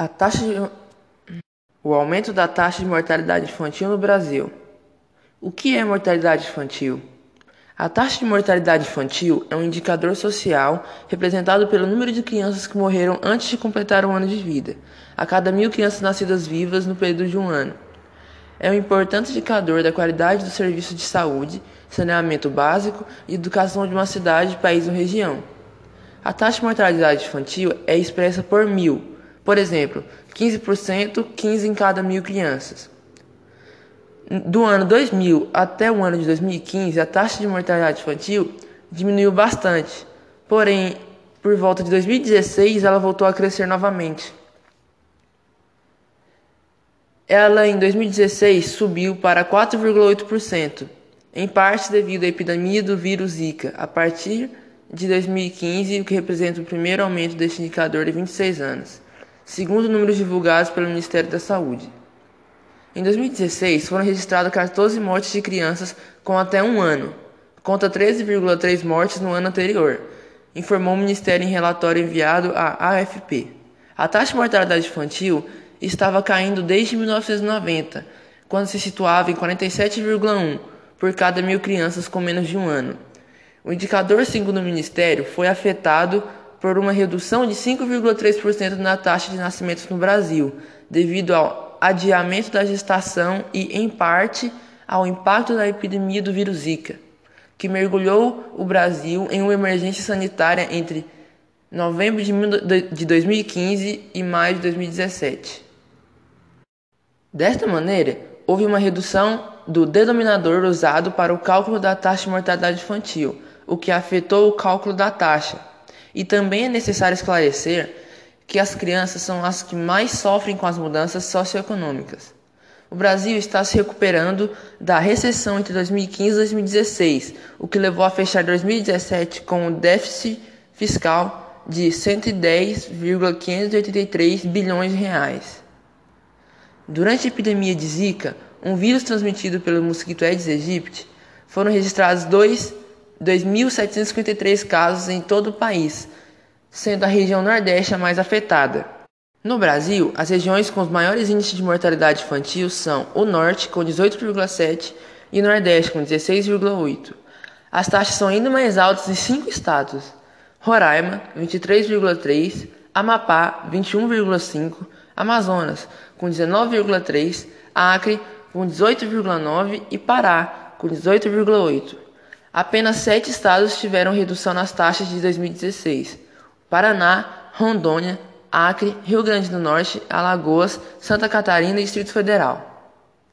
A taxa de... O aumento da taxa de mortalidade infantil no Brasil. O que é mortalidade infantil? A taxa de mortalidade infantil é um indicador social representado pelo número de crianças que morreram antes de completar um ano de vida, a cada mil crianças nascidas vivas no período de um ano. É um importante indicador da qualidade do serviço de saúde, saneamento básico e educação de uma cidade, país ou região. A taxa de mortalidade infantil é expressa por mil, por exemplo, 15%, 15 em cada mil crianças. Do ano 2000 até o ano de 2015, a taxa de mortalidade infantil diminuiu bastante. Porém, por volta de 2016, ela voltou a crescer novamente. Ela em 2016 subiu para 4,8%, em parte devido à epidemia do vírus Zika, a partir de 2015, o que representa o primeiro aumento deste indicador de 26 anos segundo números divulgados pelo Ministério da Saúde. Em 2016, foram registradas 14 mortes de crianças com até um ano, contra 13,3 mortes no ano anterior, informou o Ministério em relatório enviado à AFP. A taxa de mortalidade infantil estava caindo desde 1990, quando se situava em 47,1 por cada mil crianças com menos de um ano. O indicador, segundo o Ministério, foi afetado por uma redução de 5,3% na taxa de nascimentos no Brasil, devido ao adiamento da gestação e, em parte, ao impacto da epidemia do vírus Zika, que mergulhou o Brasil em uma emergência sanitária entre novembro de 2015 e maio de 2017. Desta maneira, houve uma redução do denominador usado para o cálculo da taxa de mortalidade infantil, o que afetou o cálculo da taxa, e também é necessário esclarecer que as crianças são as que mais sofrem com as mudanças socioeconômicas. O Brasil está se recuperando da recessão entre 2015 e 2016, o que levou a fechar 2017 com um déficit fiscal de 110,583 bilhões de reais. Durante a epidemia de Zika, um vírus transmitido pelo mosquito Aedes aegypti, foram registrados dois 2.753 casos em todo o país, sendo a região Nordeste a mais afetada. No Brasil, as regiões com os maiores índices de mortalidade infantil são o Norte, com 18,7%, e o Nordeste, com 16,8%. As taxas são ainda mais altas em cinco estados: Roraima, 23,3%, Amapá, 21,5%, Amazonas, com 19,3%, Acre, com 18,9% e Pará, com 18,8%. Apenas sete estados tiveram redução nas taxas de 2016: Paraná, Rondônia, Acre, Rio Grande do Norte, Alagoas, Santa Catarina e Distrito Federal.